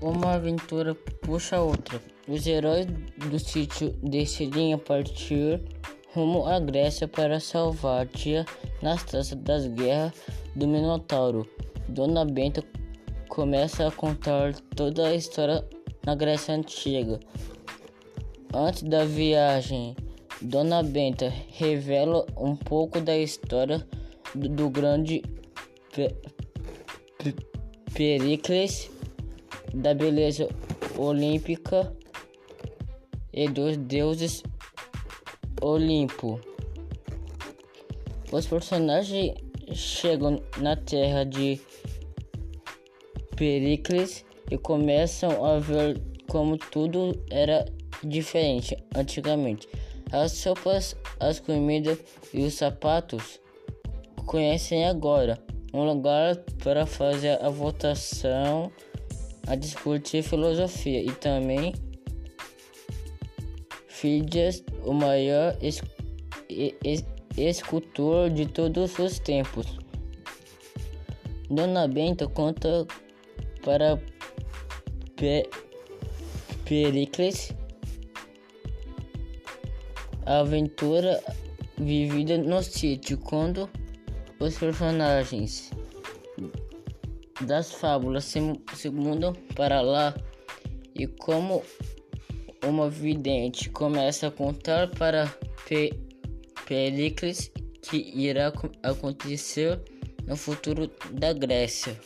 Uma aventura puxa outra. Os heróis do sítio decidem partir rumo à Grécia para salvar Tia Nastácia das guerras do Minotauro. Dona Benta começa a contar toda a história na Grécia Antiga. Antes da viagem, Dona Benta revela um pouco da história do, do grande Pe Pe Pericles, da beleza olímpica e dos deuses Olimpo. Os personagens chegam na terra de Pericles e começam a ver como tudo era diferente antigamente. As sopas, as comidas e os sapatos conhecem agora um lugar para fazer a votação, a discutir filosofia e também Fidias, o maior es es escultor de todos os tempos. Dona Benta conta para Pe Pericles a aventura vivida no sítio quando os personagens das fábulas se, mudam para lá e como uma vidente começa a contar para Pe Pericles que irá acontecer no futuro da Grécia.